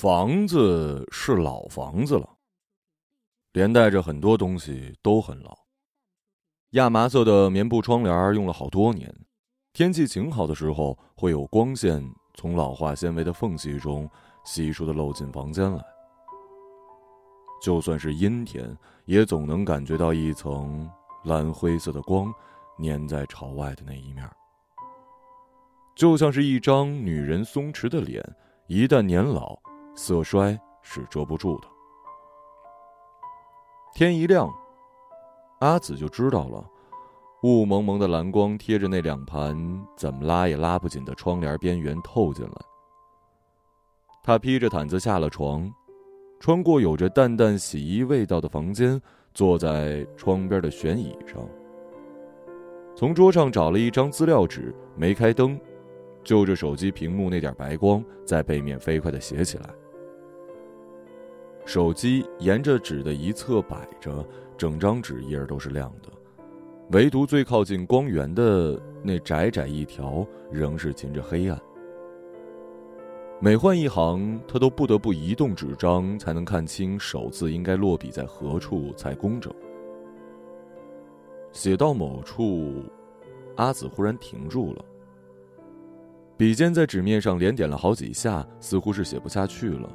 房子是老房子了，连带着很多东西都很老。亚麻色的棉布窗帘用了好多年，天气晴好的时候，会有光线从老化纤维的缝隙中稀疏的漏进房间来。就算是阴天，也总能感觉到一层蓝灰色的光粘在朝外的那一面，就像是一张女人松弛的脸，一旦年老。色衰是遮不住的。天一亮，阿紫就知道了，雾蒙蒙的蓝光贴着那两盘怎么拉也拉不紧的窗帘边缘透进来。他披着毯子下了床，穿过有着淡淡洗衣味道的房间，坐在窗边的悬椅上，从桌上找了一张资料纸，没开灯，就着手机屏幕那点白光，在背面飞快的写起来。手机沿着纸的一侧摆着，整张纸页都是亮的，唯独最靠近光源的那窄窄一条仍是噙着黑暗。每换一行，他都不得不移动纸张，才能看清手字应该落笔在何处才工整。写到某处，阿紫忽然停住了，笔尖在纸面上连点了好几下，似乎是写不下去了。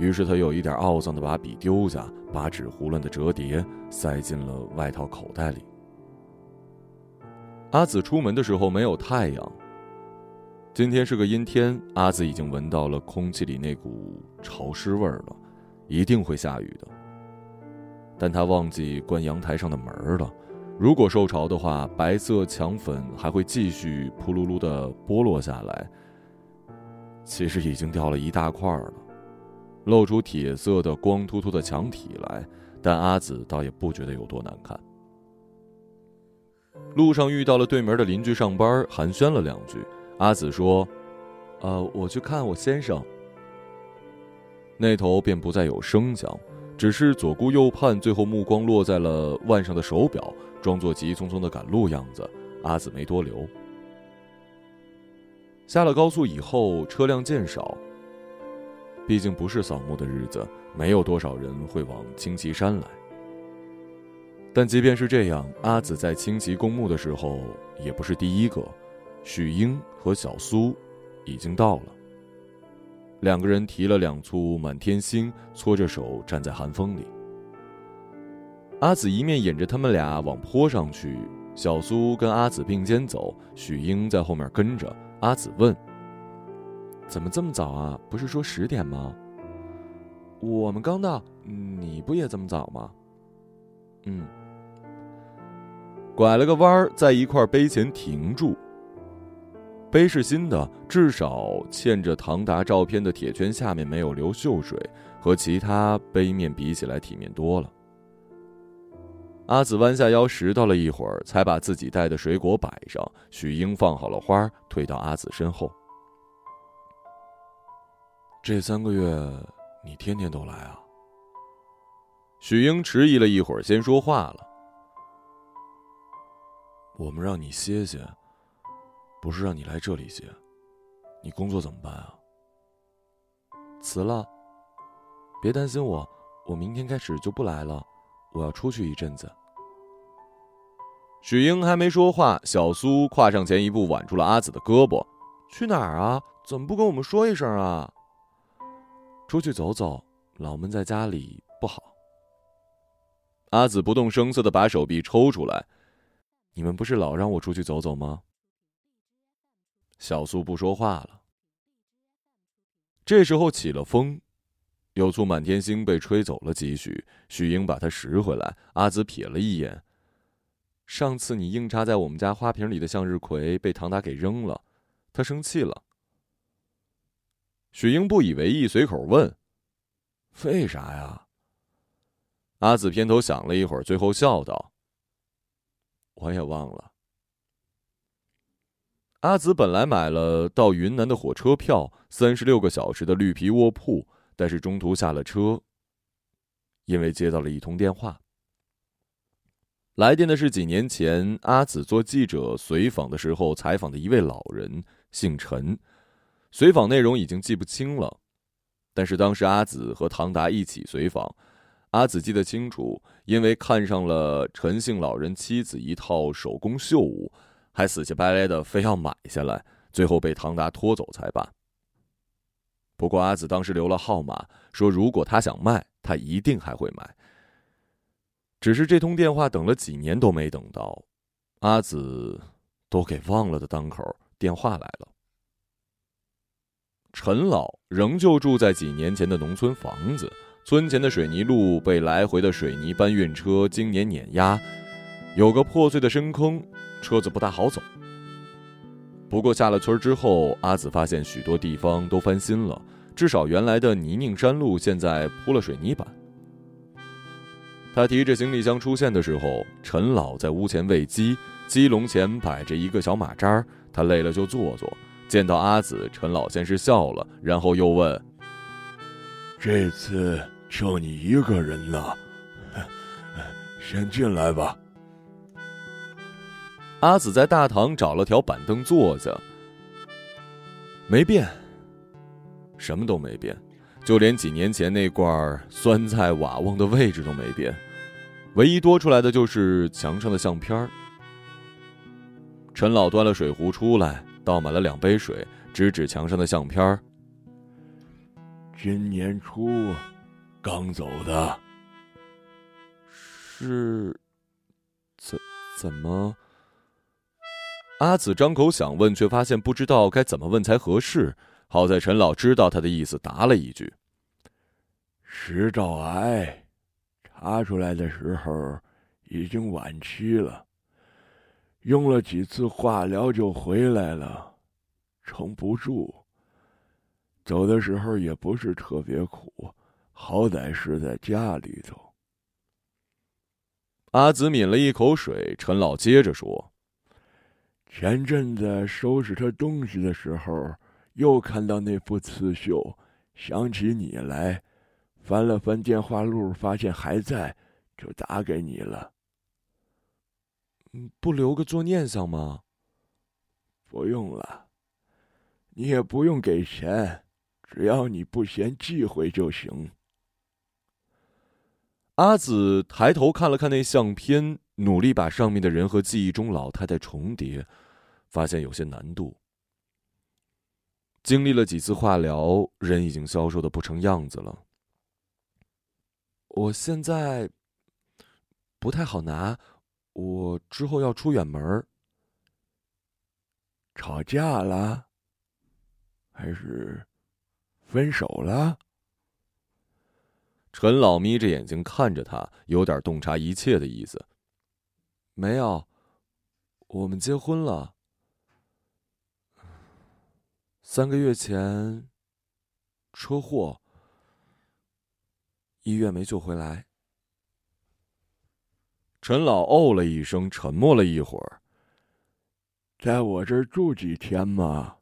于是他有一点懊丧的把笔丢下，把纸胡乱的折叠，塞进了外套口袋里。阿紫出门的时候没有太阳。今天是个阴天，阿紫已经闻到了空气里那股潮湿味儿了，一定会下雨的。但他忘记关阳台上的门了，如果受潮的话，白色墙粉还会继续扑噜噜的剥落下来。其实已经掉了一大块了。露出铁色的光秃秃的墙体来，但阿紫倒也不觉得有多难看。路上遇到了对门的邻居上班，寒暄了两句。阿紫说：“呃，我去看我先生。”那头便不再有声响，只是左顾右盼，最后目光落在了腕上的手表，装作急匆匆的赶路样子。阿紫没多留。下了高速以后，车辆渐少。毕竟不是扫墓的日子，没有多少人会往青旗山来。但即便是这样，阿紫在青旗公墓的时候也不是第一个。许英和小苏已经到了。两个人提了两簇满天星，搓着手站在寒风里。阿紫一面引着他们俩往坡上去，小苏跟阿紫并肩走，许英在后面跟着。阿紫问。怎么这么早啊？不是说十点吗？我们刚到，你不也这么早吗？嗯。拐了个弯儿，在一块碑前停住。碑是新的，至少嵌着唐达照片的铁圈下面没有流锈水，和其他碑面比起来体面多了。阿紫弯下腰拾到了一会儿，才把自己带的水果摆上。许英放好了花，退到阿紫身后。这三个月，你天天都来啊？许英迟疑了一会儿，先说话了：“我们让你歇歇，不是让你来这里歇。你工作怎么办啊？辞了。别担心我，我明天开始就不来了，我要出去一阵子。”许英还没说话，小苏跨上前一步，挽住了阿紫的胳膊：“去哪儿啊？怎么不跟我们说一声啊？”出去走走，老闷在家里不好。阿紫不动声色的把手臂抽出来，你们不是老让我出去走走吗？小苏不说话了。这时候起了风，有簇满天星被吹走了几许，许英把它拾回来。阿紫瞥了一眼，上次你硬插在我们家花瓶里的向日葵被唐达给扔了，他生气了。许英不以为意，随口问：“为啥呀？”阿紫偏头想了一会儿，最后笑道：“我也忘了。”阿紫本来买了到云南的火车票，三十六个小时的绿皮卧铺，但是中途下了车，因为接到了一通电话。来电的是几年前阿紫做记者随访的时候采访的一位老人，姓陈。随访内容已经记不清了，但是当时阿紫和唐达一起随访，阿紫记得清楚，因为看上了陈姓老人妻子一套手工绣物，还死乞白赖的非要买下来，最后被唐达拖走才罢。不过阿紫当时留了号码，说如果他想卖，他一定还会买。只是这通电话等了几年都没等到，阿紫都给忘了的当口，电话来了。陈老仍旧住在几年前的农村房子，村前的水泥路被来回的水泥搬运车经年碾压，有个破碎的深坑，车子不大好走。不过下了村之后，阿紫发现许多地方都翻新了，至少原来的泥泞山路现在铺了水泥板。他提着行李箱出现的时候，陈老在屋前喂鸡，鸡笼前摆着一个小马扎他累了就坐坐。见到阿紫，陈老先是笑了，然后又问：“这次就你一个人了，先进来吧。”阿紫在大堂找了条板凳坐下，没变，什么都没变，就连几年前那罐酸菜瓦瓮的位置都没变，唯一多出来的就是墙上的相片陈老端了水壶出来，倒满了两杯水，指指墙上的相片今年初刚走的，是怎怎么？阿紫张口想问，却发现不知道该怎么问才合适。好在陈老知道他的意思，答了一句：“食道癌，查出来的时候已经晚期了，用了几次化疗就回来了，撑不住。走的时候也不是特别苦，好歹是在家里头。”阿紫抿了一口水，陈老接着说。前阵子收拾他东西的时候，又看到那副刺绣，想起你来，翻了翻电话录，发现还在，就打给你了。不留个作念想吗？不用了，你也不用给钱，只要你不嫌忌讳就行。阿紫抬头看了看那相片，努力把上面的人和记忆中老太太重叠。发现有些难度。经历了几次化疗，人已经消瘦的不成样子了。我现在不太好拿，我之后要出远门。吵架了，还是分手了？陈老眯着眼睛看着他，有点洞察一切的意思。没有，我们结婚了。三个月前，车祸，医院没救回来。陈老哦了一声，沉默了一会儿。在我这儿住几天嘛？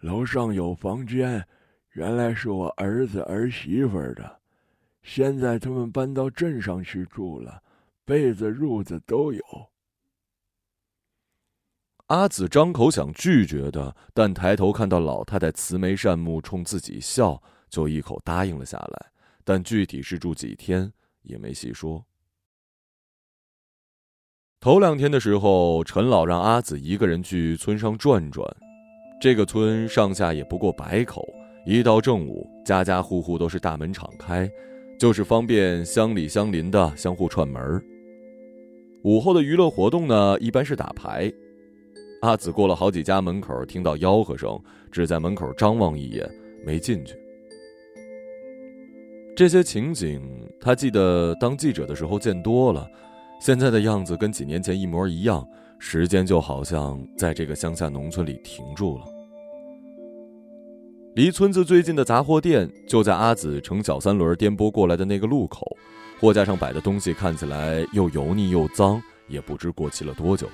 楼上有房间，原来是我儿子儿媳妇的，现在他们搬到镇上去住了，被子褥子都有。阿紫张口想拒绝的，但抬头看到老太太慈眉善目，冲自己笑，就一口答应了下来。但具体是住几天，也没细说。头两天的时候，陈老让阿紫一个人去村上转转。这个村上下也不过百口，一到正午，家家户户都是大门敞开，就是方便乡里乡邻的相互串门。午后的娱乐活动呢，一般是打牌。阿紫过了好几家门口，听到吆喝声，只在门口张望一眼，没进去。这些情景，他记得当记者的时候见多了，现在的样子跟几年前一模一样。时间就好像在这个乡下农村里停住了。离村子最近的杂货店就在阿紫乘小三轮颠簸过来的那个路口，货架上摆的东西看起来又油腻又脏，也不知过期了多久。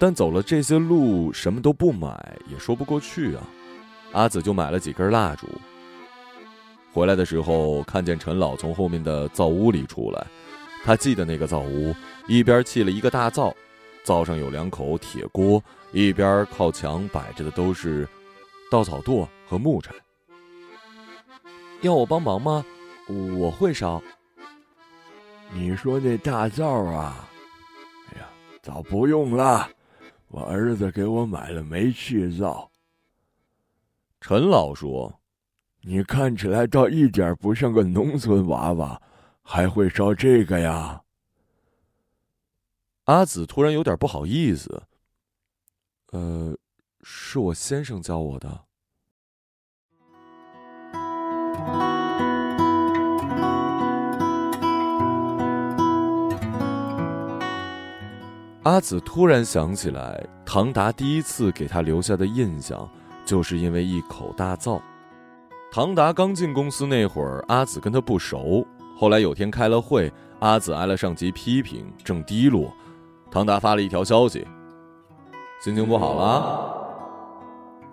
但走了这些路，什么都不买也说不过去啊。阿紫就买了几根蜡烛。回来的时候，看见陈老从后面的灶屋里出来。他记得那个灶屋，一边砌了一个大灶，灶上有两口铁锅，一边靠墙摆着的都是稻草垛和木柴。要我帮忙吗？我会烧。你说那大灶啊？哎呀，早不用了，我儿子给我买了煤气灶。陈老说：“你看起来倒一点不像个农村娃娃，还会烧这个呀？”阿紫突然有点不好意思。呃，是我先生教我的。阿紫突然想起来，唐达第一次给他留下的印象，就是因为一口大灶。唐达刚进公司那会儿，阿紫跟他不熟。后来有天开了会，阿紫挨了上级批评，正低落，唐达发了一条消息：“心情不好了。”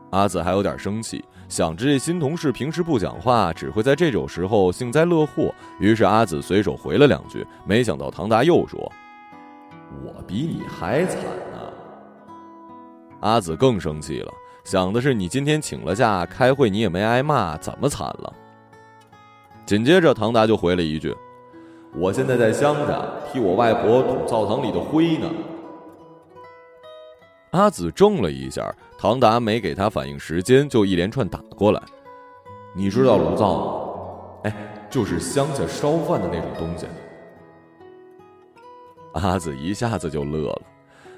阿紫还有点生气，想着这新同事平时不讲话，只会在这种时候幸灾乐祸。于是阿紫随手回了两句，没想到唐达又说。我比你还惨呢！阿紫更生气了，想的是你今天请了假开会，你也没挨骂，怎么惨了？紧接着唐达就回了一句：“我现在在乡下替我外婆捅灶堂里的灰呢。”阿紫怔了一下，唐达没给他反应时间，就一连串打过来：“你知道炉灶吗？哎，就是乡下烧饭的那种东西。”阿紫一下子就乐了，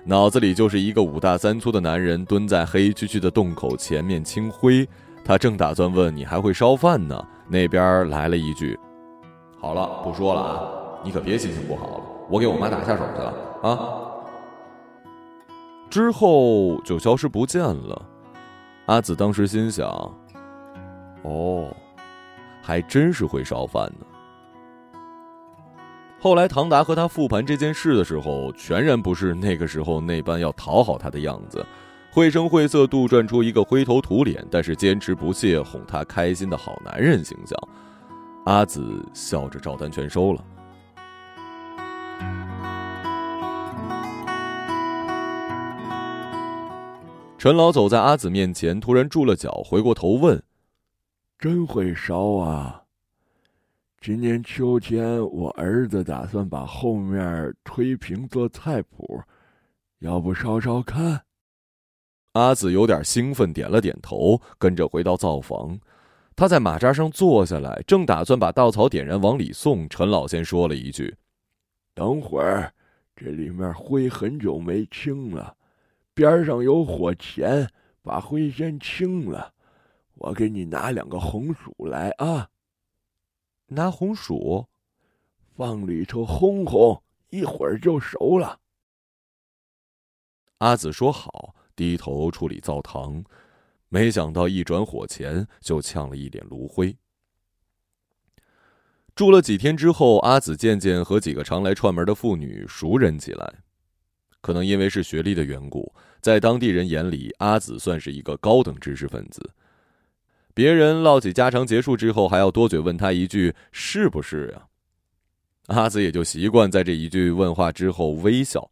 脑子里就是一个五大三粗的男人蹲在黑黢黢的洞口前面清灰。他正打算问你还会烧饭呢，那边来了一句：“好了，不说了啊，你可别心情不好了，我给我妈打下手去了啊。”之后就消失不见了。阿紫当时心想：“哦，还真是会烧饭呢。”后来，唐达和他复盘这件事的时候，全然不是那个时候那般要讨好他的样子，绘声绘色杜撰出一个灰头土脸，但是坚持不懈哄她开心的好男人形象。阿紫笑着照单全收了。陈老走在阿紫面前，突然住了脚，回过头问：“真会烧啊？”今年秋天，我儿子打算把后面推平做菜谱，要不烧烧看？阿紫有点兴奋，点了点头，跟着回到灶房。他在马扎上坐下来，正打算把稻草点燃往里送，陈老先说了一句：“等会儿，这里面灰很久没清了，边上有火钳，把灰先清了。我给你拿两个红薯来啊。”拿红薯，放里头烘烘，一会儿就熟了。阿紫说好，低头处理灶堂，没想到一转火前就呛了一脸炉灰。住了几天之后，阿紫渐渐和几个常来串门的妇女熟人起来。可能因为是学历的缘故，在当地人眼里，阿紫算是一个高等知识分子。别人唠起家常结束之后，还要多嘴问他一句：“是不是呀？”阿紫也就习惯在这一句问话之后微笑。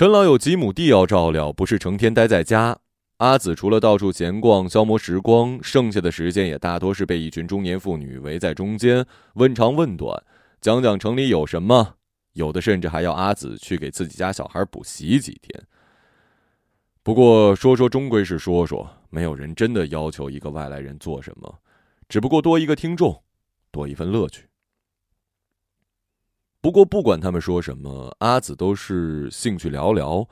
陈老有几亩地要照料，不是成天待在家。阿紫除了到处闲逛消磨时光，剩下的时间也大多是被一群中年妇女围在中间，问长问短，讲讲城里有什么，有的甚至还要阿紫去给自己家小孩补习几天。不过说说终归是说说，没有人真的要求一个外来人做什么，只不过多一个听众，多一份乐趣。不过不管他们说什么，阿紫都是兴趣寥寥，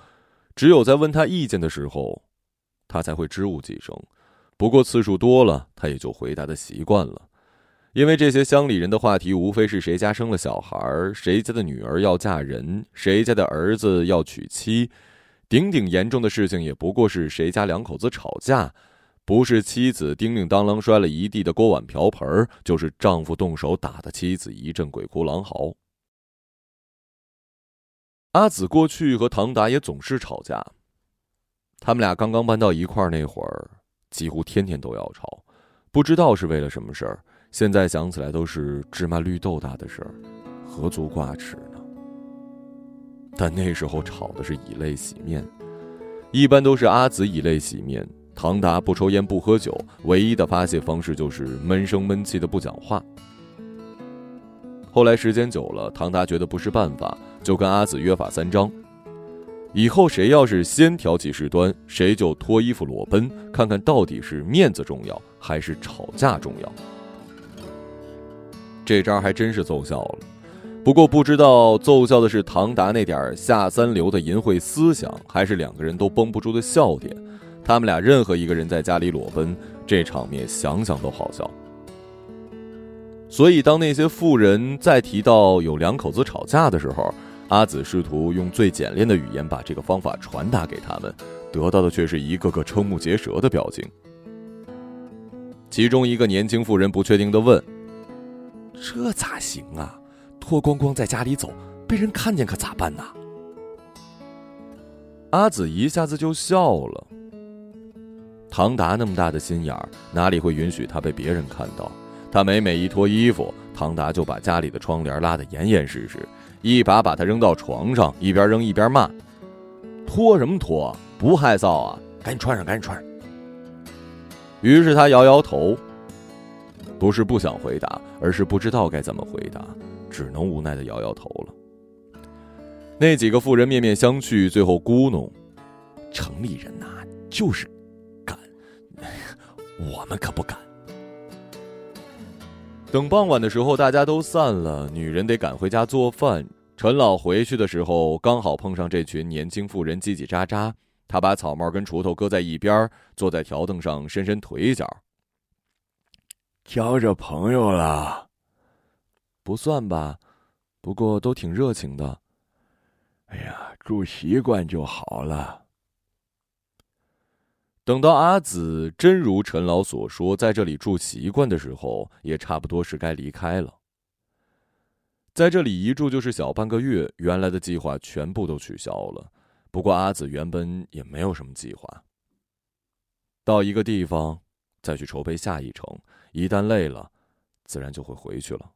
只有在问他意见的时候，他才会支吾几声。不过次数多了，他也就回答的习惯了，因为这些乡里人的话题无非是谁家生了小孩，谁家的女儿要嫁人，谁家的儿子要娶妻。顶顶严重的事情也不过是谁家两口子吵架，不是妻子叮铃当啷摔了一地的锅碗瓢盆，就是丈夫动手打的妻子一阵鬼哭狼嚎。阿紫过去和唐达也总是吵架，他们俩刚刚搬到一块儿那会儿，几乎天天都要吵，不知道是为了什么事儿。现在想起来都是芝麻绿豆大的事儿，何足挂齿呢？但那时候吵的是以泪洗面，一般都是阿紫以泪洗面，唐达不抽烟不喝酒，唯一的发泄方式就是闷声闷气的不讲话。后来时间久了，唐达觉得不是办法，就跟阿紫约法三章：以后谁要是先挑起事端，谁就脱衣服裸奔，看看到底是面子重要还是吵架重要。这招还真是奏效了。不过不知道奏效的是唐达那点下三流的淫秽思想，还是两个人都绷不住的笑点。他们俩任何一个人在家里裸奔，这场面想想都好笑。所以，当那些富人再提到有两口子吵架的时候，阿紫试图用最简练的语言把这个方法传达给他们，得到的却是一个个瞠目结舌的表情。其中一个年轻妇人不确定的问：“这咋行啊？脱光光在家里走，被人看见可咋办呢？”阿紫一下子就笑了。唐达那么大的心眼儿，哪里会允许他被别人看到？他每每一脱衣服，唐达就把家里的窗帘拉得严严实实，一把把他扔到床上，一边扔一边骂：“脱什么脱？不害臊啊！赶紧穿上，赶紧穿上。”于是他摇摇头，不是不想回答，而是不知道该怎么回答，只能无奈的摇摇头了。那几个妇人面面相觑，最后咕哝：“城里人呐，就是敢。”我们可不敢。等傍晚的时候，大家都散了，女人得赶回家做饭。陈老回去的时候，刚好碰上这群年轻妇人叽叽喳喳。他把草帽跟锄头搁在一边，坐在条凳上伸伸腿脚。交着朋友了？不算吧，不过都挺热情的。哎呀，住习惯就好了。等到阿紫真如陈老所说，在这里住习惯的时候，也差不多是该离开了。在这里一住就是小半个月，原来的计划全部都取消了。不过阿紫原本也没有什么计划，到一个地方再去筹备下一程，一旦累了，自然就会回去了。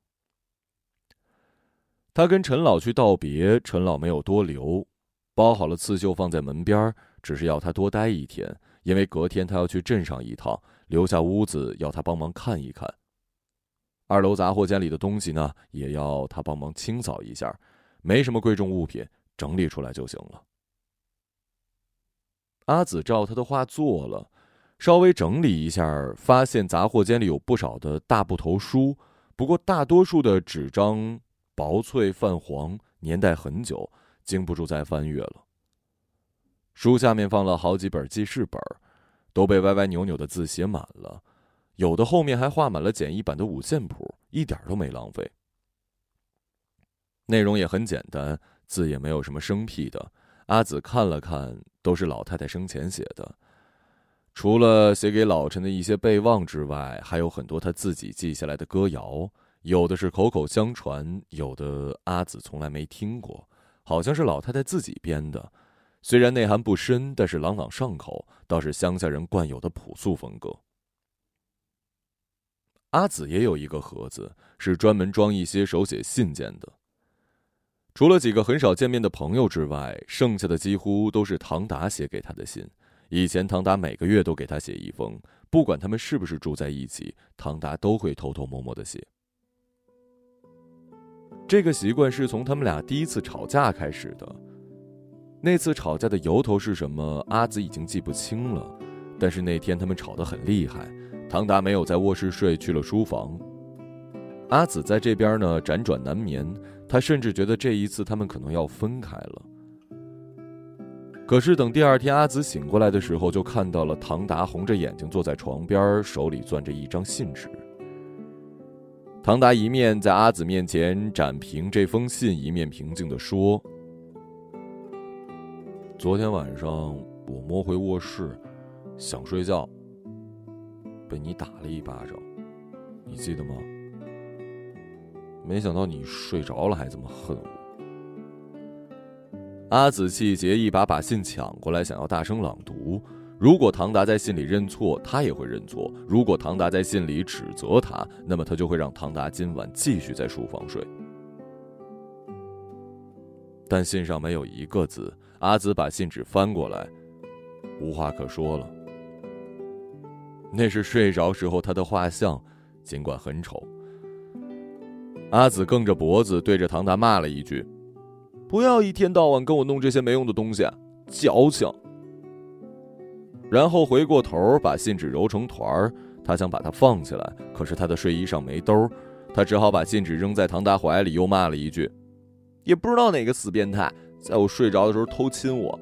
他跟陈老去道别，陈老没有多留，包好了刺绣放在门边，只是要他多待一天。因为隔天他要去镇上一趟，留下屋子要他帮忙看一看。二楼杂货间里的东西呢，也要他帮忙清扫一下，没什么贵重物品，整理出来就行了。阿紫照他的话做了，稍微整理一下，发现杂货间里有不少的大部头书，不过大多数的纸张薄脆泛黄，年代很久，经不住再翻阅了。书下面放了好几本记事本，都被歪歪扭扭的字写满了，有的后面还画满了简易版的五线谱，一点都没浪费。内容也很简单，字也没有什么生僻的。阿紫看了看，都是老太太生前写的，除了写给老陈的一些备忘之外，还有很多他自己记下来的歌谣，有的是口口相传，有的阿紫从来没听过，好像是老太太自己编的。虽然内涵不深，但是朗朗上口，倒是乡下人惯有的朴素风格。阿紫也有一个盒子，是专门装一些手写信件的。除了几个很少见面的朋友之外，剩下的几乎都是唐达写给他的信。以前唐达每个月都给他写一封，不管他们是不是住在一起，唐达都会偷偷摸摸的写。这个习惯是从他们俩第一次吵架开始的。那次吵架的由头是什么？阿紫已经记不清了，但是那天他们吵得很厉害。唐达没有在卧室睡，去了书房。阿紫在这边呢，辗转难眠。他甚至觉得这一次他们可能要分开了。可是等第二天阿紫醒过来的时候，就看到了唐达红着眼睛坐在床边，手里攥着一张信纸。唐达一面在阿紫面前展平这封信，一面平静地说。昨天晚上我摸回卧室，想睡觉，被你打了一巴掌，你记得吗？没想到你睡着了还这么恨我。阿紫气结，一把把信抢过来，想要大声朗读。如果唐达在信里认错，他也会认错；如果唐达在信里指责他，那么他就会让唐达今晚继续在书房睡。但信上没有一个字。阿紫把信纸翻过来，无话可说了。那是睡着时候他的画像，尽管很丑。阿紫梗着脖子对着唐达骂了一句：“不要一天到晚跟我弄这些没用的东西，矫情。”然后回过头把信纸揉成团儿，他想把它放起来，可是他的睡衣上没兜，他只好把信纸扔在唐达怀里，又骂了一句：“也不知道哪个死变态，在我睡着的时候偷亲我。”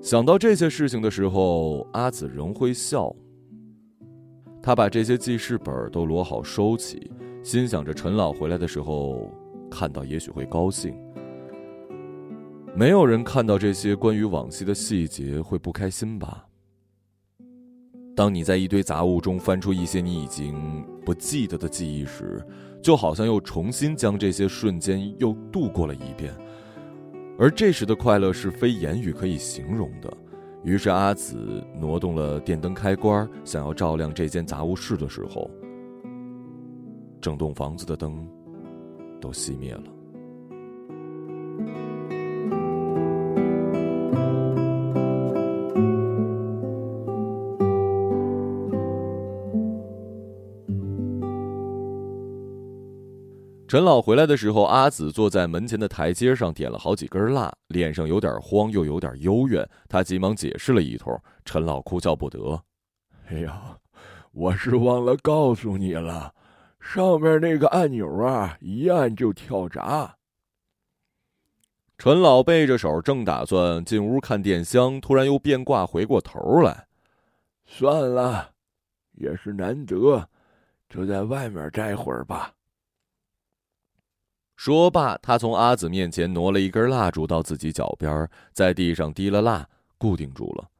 想到这些事情的时候，阿紫仍会笑。他把这些记事本都摞好收起，心想着陈老回来的时候看到，也许会高兴。没有人看到这些关于往昔的细节会不开心吧？当你在一堆杂物中翻出一些你已经不记得的记忆时，就好像又重新将这些瞬间又度过了一遍。而这时的快乐是非言语可以形容的。于是阿紫挪动了电灯开关，想要照亮这间杂物室的时候，整栋房子的灯都熄灭了。陈老回来的时候，阿紫坐在门前的台阶上，点了好几根蜡，脸上有点慌，又有点幽怨。他急忙解释了一通，陈老哭笑不得：“哎呀，我是忘了告诉你了，上面那个按钮啊，一按就跳闸。”陈老背着手，正打算进屋看电箱，突然又变卦，回过头来：“算了，也是难得，就在外面待会儿吧。”说罢，他从阿紫面前挪了一根蜡烛到自己脚边，在地上滴了蜡，固定住了。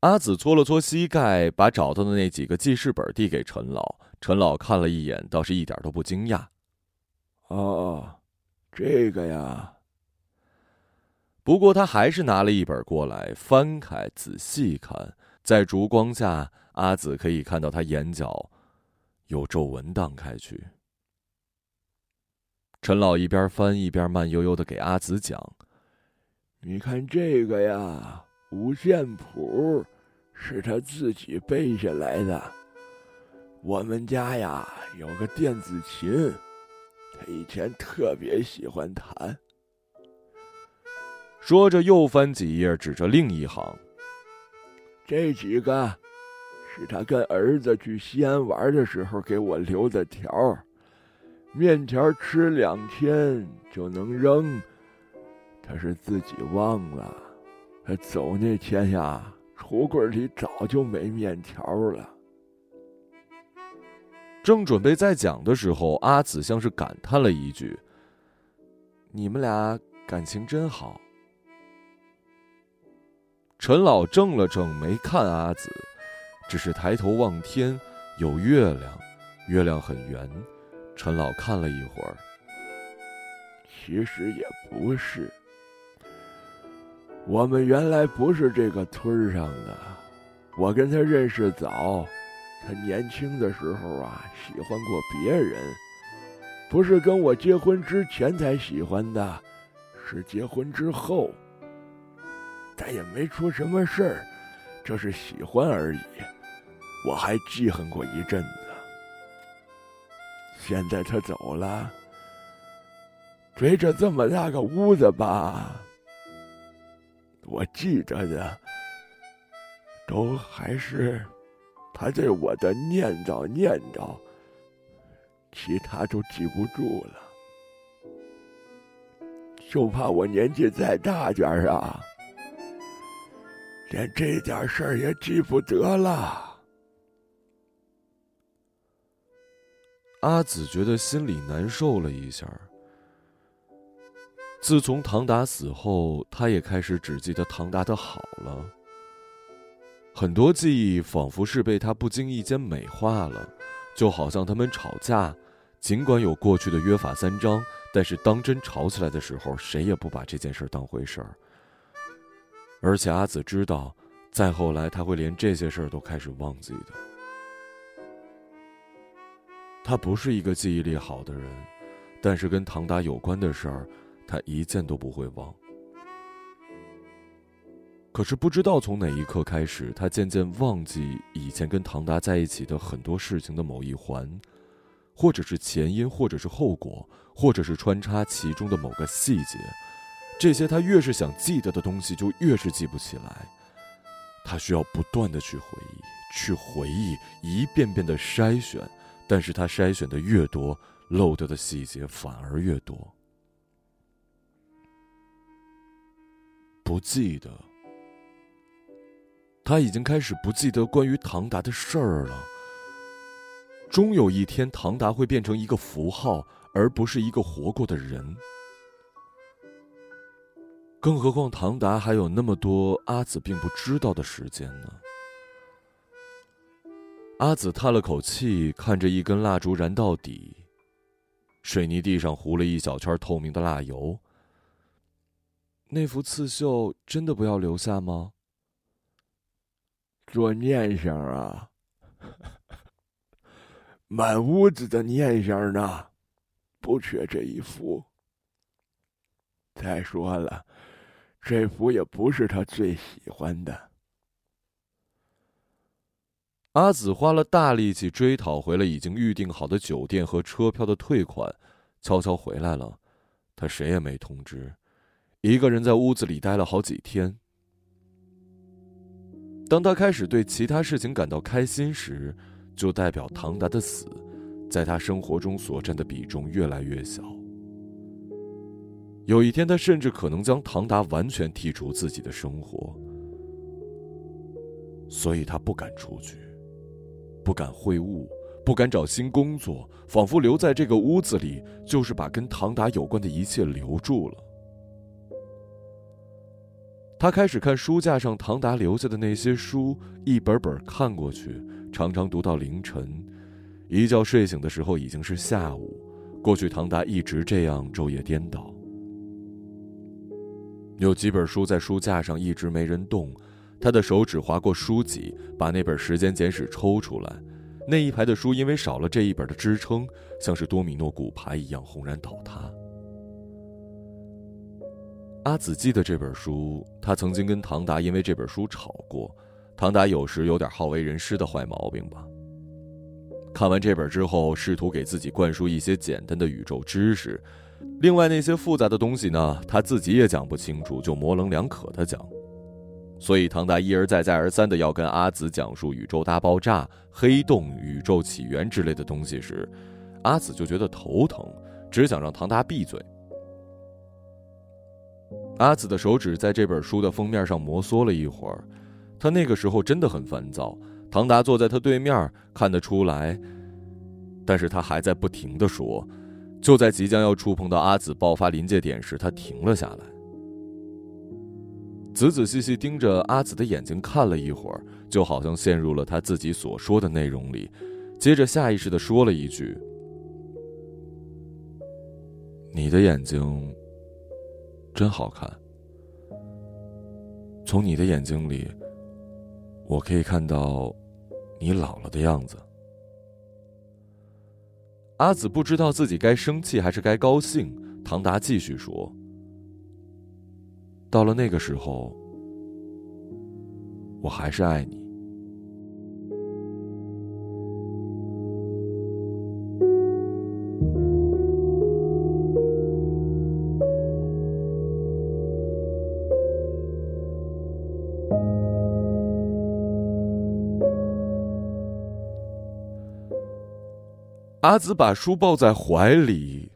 阿紫搓了搓膝盖，把找到的那几个记事本递给陈老。陈老看了一眼，倒是一点都不惊讶。哦，这个呀。不过他还是拿了一本过来，翻开仔细看，在烛光下，阿紫可以看到他眼角有皱纹荡开去。陈老一边翻一边慢悠悠的给阿紫讲：“你看这个呀，五线谱是他自己背下来的。我们家呀有个电子琴，他以前特别喜欢弹。”说着又翻几页，指着另一行：“这几个是他跟儿子去西安玩的时候给我留的条。”面条吃两天就能扔，他是自己忘了。他走那天呀，橱柜里早就没面条了。正准备再讲的时候，阿紫像是感叹了一句：“你们俩感情真好。”陈老怔了怔，没看阿紫，只是抬头望天，有月亮，月亮很圆。陈老看了一会儿，其实也不是。我们原来不是这个村上的，我跟他认识早。他年轻的时候啊，喜欢过别人，不是跟我结婚之前才喜欢的，是结婚之后。但也没出什么事儿，就是喜欢而已。我还记恨过一阵子。现在他走了，追着这么大个屋子吧，我记着的都还是他对我的念叨念叨，其他都记不住了，就怕我年纪再大点啊，连这点事儿也记不得了。阿紫觉得心里难受了一下。自从唐达死后，她也开始只记得唐达的好了。很多记忆仿佛是被他不经意间美化了，就好像他们吵架，尽管有过去的约法三章，但是当真吵起来的时候，谁也不把这件事当回事儿。而且阿紫知道，再后来他会连这些事儿都开始忘记的。他不是一个记忆力好的人，但是跟唐达有关的事儿，他一件都不会忘。可是不知道从哪一刻开始，他渐渐忘记以前跟唐达在一起的很多事情的某一环，或者是前因，或者是后果，或者是穿插其中的某个细节。这些他越是想记得的东西，就越是记不起来。他需要不断的去回忆，去回忆，一遍遍的筛选。但是他筛选的越多，漏掉的细节反而越多。不记得。他已经开始不记得关于唐达的事儿了。终有一天，唐达会变成一个符号，而不是一个活过的人。更何况，唐达还有那么多阿紫并不知道的时间呢。阿紫叹了口气，看着一根蜡烛燃到底，水泥地上糊了一小圈透明的蜡油。那幅刺绣真的不要留下吗？做念想啊，满屋子的念想呢，不缺这一幅。再说了，这幅也不是他最喜欢的。阿紫花了大力气追讨回了已经预定好的酒店和车票的退款，悄悄回来了。他谁也没通知，一个人在屋子里待了好几天。当他开始对其他事情感到开心时，就代表唐达的死，在他生活中所占的比重越来越小。有一天，他甚至可能将唐达完全剔除自己的生活，所以他不敢出去，不敢会晤，不敢找新工作，仿佛留在这个屋子里，就是把跟唐达有关的一切留住了。他开始看书架上唐达留下的那些书，一本本看过去，常常读到凌晨。一觉睡醒的时候已经是下午。过去唐达一直这样昼夜颠倒。有几本书在书架上一直没人动，他的手指划过书籍，把那本《时间简史》抽出来。那一排的书因为少了这一本的支撑，像是多米诺骨牌一样轰然倒塌。阿紫记得这本书，他曾经跟唐达因为这本书吵过。唐达有时有点好为人师的坏毛病吧。看完这本之后，试图给自己灌输一些简单的宇宙知识，另外那些复杂的东西呢，他自己也讲不清楚，就模棱两可的讲。所以唐达一而再、再而三的要跟阿紫讲述宇宙大爆炸、黑洞、宇宙起源之类的东西时，阿紫就觉得头疼，只想让唐达闭嘴。阿紫的手指在这本书的封面上摩挲了一会儿，他那个时候真的很烦躁。唐达坐在他对面，看得出来，但是他还在不停的说。就在即将要触碰到阿紫爆发临界点时，他停了下来，仔仔细细盯着阿紫的眼睛看了一会儿，就好像陷入了他自己所说的内容里，接着下意识的说了一句：“你的眼睛。”真好看。从你的眼睛里，我可以看到你老了的样子。阿紫不知道自己该生气还是该高兴。唐达继续说：“到了那个时候，我还是爱你。”阿紫把书抱在怀里，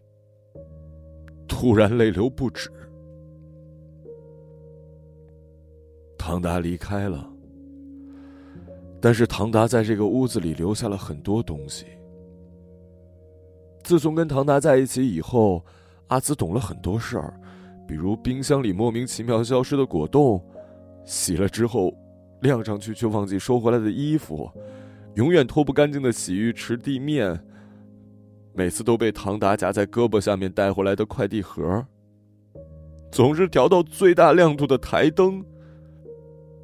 突然泪流不止。唐达离开了，但是唐达在这个屋子里留下了很多东西。自从跟唐达在一起以后，阿紫懂了很多事儿，比如冰箱里莫名其妙消失的果冻，洗了之后晾上去却忘记收回来的衣服，永远拖不干净的洗浴池地面。每次都被唐达夹在胳膊下面带回来的快递盒，总是调到最大亮度的台灯，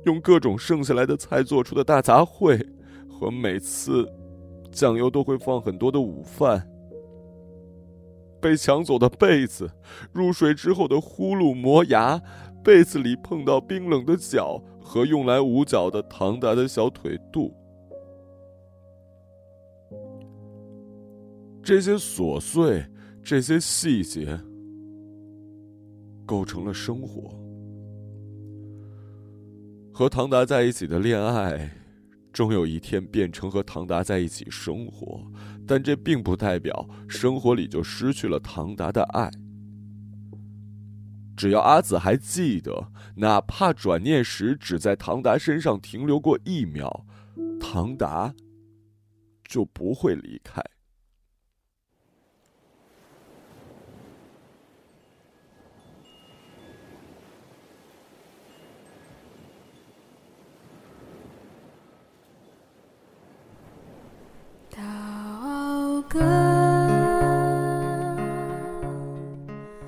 用各种剩下来的菜做出的大杂烩，和每次酱油都会放很多的午饭。被抢走的被子，入睡之后的呼噜磨牙，被子里碰到冰冷的脚和用来捂脚的唐达的小腿肚。这些琐碎，这些细节，构成了生活。和唐达在一起的恋爱，终有一天变成和唐达在一起生活，但这并不代表生活里就失去了唐达的爱。只要阿紫还记得，哪怕转念时只在唐达身上停留过一秒，唐达就不会离开。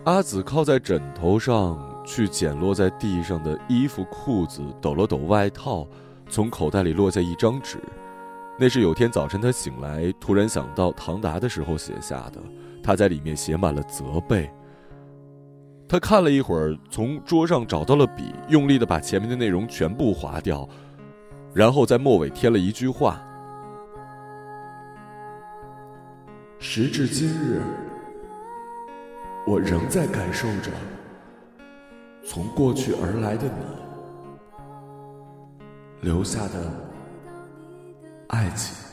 阿紫靠在枕头上去捡落在地上的衣服、裤子，抖了抖外套，从口袋里落下一张纸，那是有天早晨他醒来突然想到唐达的时候写下的。他在里面写满了责备。他看了一会儿，从桌上找到了笔，用力的把前面的内容全部划掉，然后在末尾添了一句话：“时至今日。”我仍在感受着从过去而来的你留下的爱情。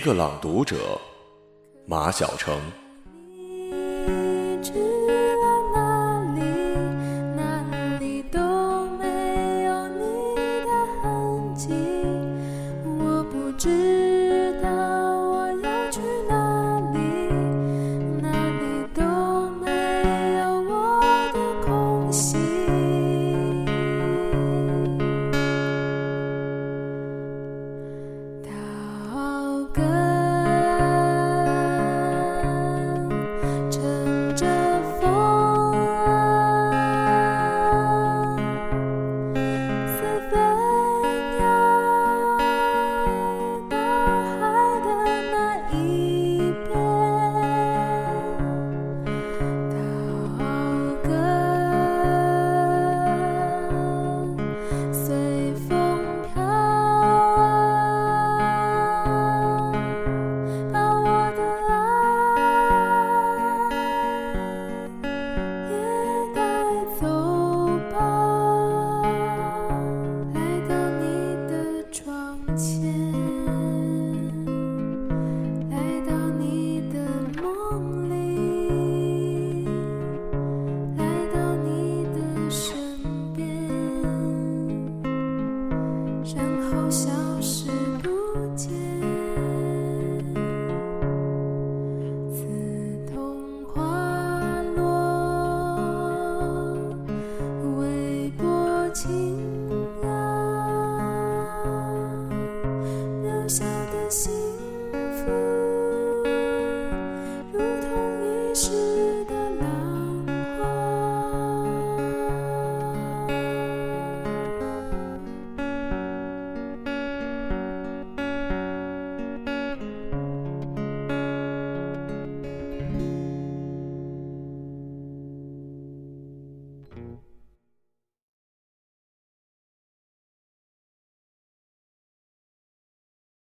一个朗读者，马晓成。